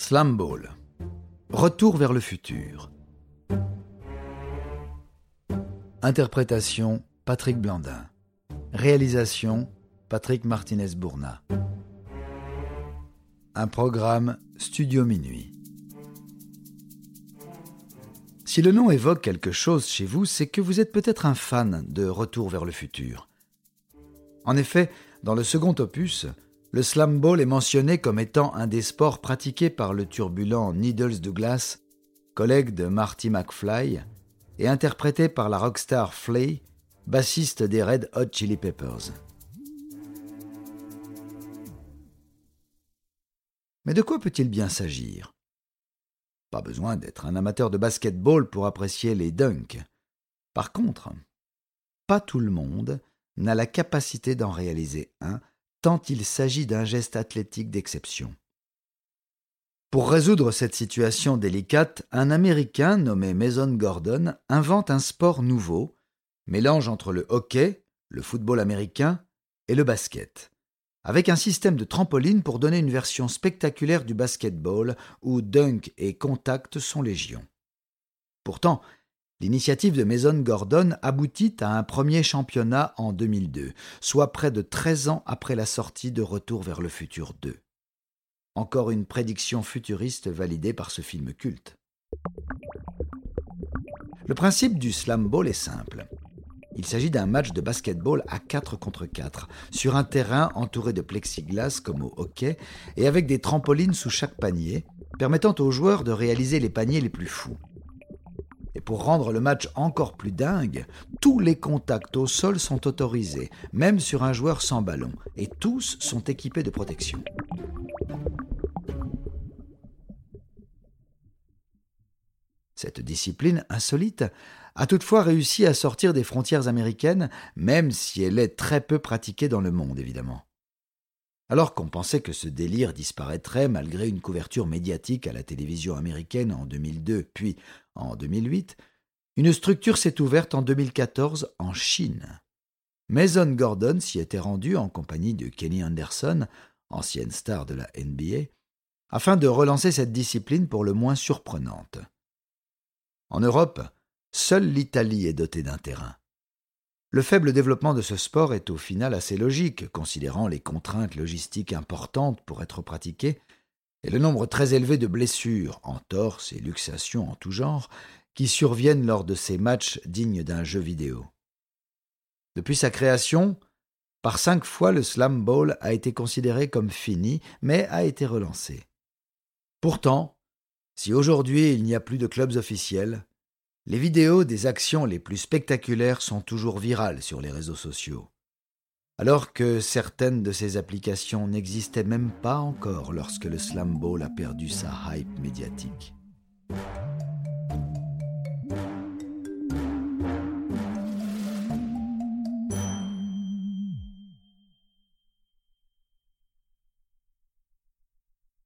Slam Ball. Retour vers le futur. Interprétation Patrick Blandin. Réalisation Patrick Martinez-Bourna. Un programme Studio Minuit. Si le nom évoque quelque chose chez vous, c'est que vous êtes peut-être un fan de Retour vers le futur. En effet, dans le second opus, le slam ball est mentionné comme étant un des sports pratiqués par le turbulent Needles Douglas, collègue de Marty McFly, et interprété par la rockstar Flea, bassiste des Red Hot Chili Peppers. Mais de quoi peut-il bien s'agir? Pas besoin d'être un amateur de basketball pour apprécier les dunks. Par contre, pas tout le monde n'a la capacité d'en réaliser un, il s'agit d'un geste athlétique d'exception. Pour résoudre cette situation délicate, un Américain nommé Mason Gordon invente un sport nouveau, mélange entre le hockey, le football américain et le basket, avec un système de trampoline pour donner une version spectaculaire du basketball où dunk et contact sont légion. Pourtant, L'initiative de Mason Gordon aboutit à un premier championnat en 2002, soit près de 13 ans après la sortie de Retour vers le futur 2. Encore une prédiction futuriste validée par ce film culte. Le principe du slam ball est simple. Il s'agit d'un match de basketball à 4 contre 4, sur un terrain entouré de plexiglas comme au hockey, et avec des trampolines sous chaque panier, permettant aux joueurs de réaliser les paniers les plus fous. Pour rendre le match encore plus dingue, tous les contacts au sol sont autorisés, même sur un joueur sans ballon, et tous sont équipés de protection. Cette discipline insolite a toutefois réussi à sortir des frontières américaines, même si elle est très peu pratiquée dans le monde, évidemment. Alors qu'on pensait que ce délire disparaîtrait malgré une couverture médiatique à la télévision américaine en 2002 puis en 2008, une structure s'est ouverte en 2014 en Chine. Mason Gordon s'y était rendu en compagnie de Kenny Anderson, ancienne star de la NBA, afin de relancer cette discipline pour le moins surprenante. En Europe, seule l'Italie est dotée d'un terrain. Le faible développement de ce sport est au final assez logique, considérant les contraintes logistiques importantes pour être pratiquées et le nombre très élevé de blessures, entorses et luxations en tout genre, qui surviennent lors de ces matchs dignes d'un jeu vidéo. Depuis sa création, par cinq fois le slam ball a été considéré comme fini, mais a été relancé. Pourtant, si aujourd'hui il n'y a plus de clubs officiels, les vidéos des actions les plus spectaculaires sont toujours virales sur les réseaux sociaux. Alors que certaines de ces applications n'existaient même pas encore lorsque le slam ball a perdu sa hype médiatique.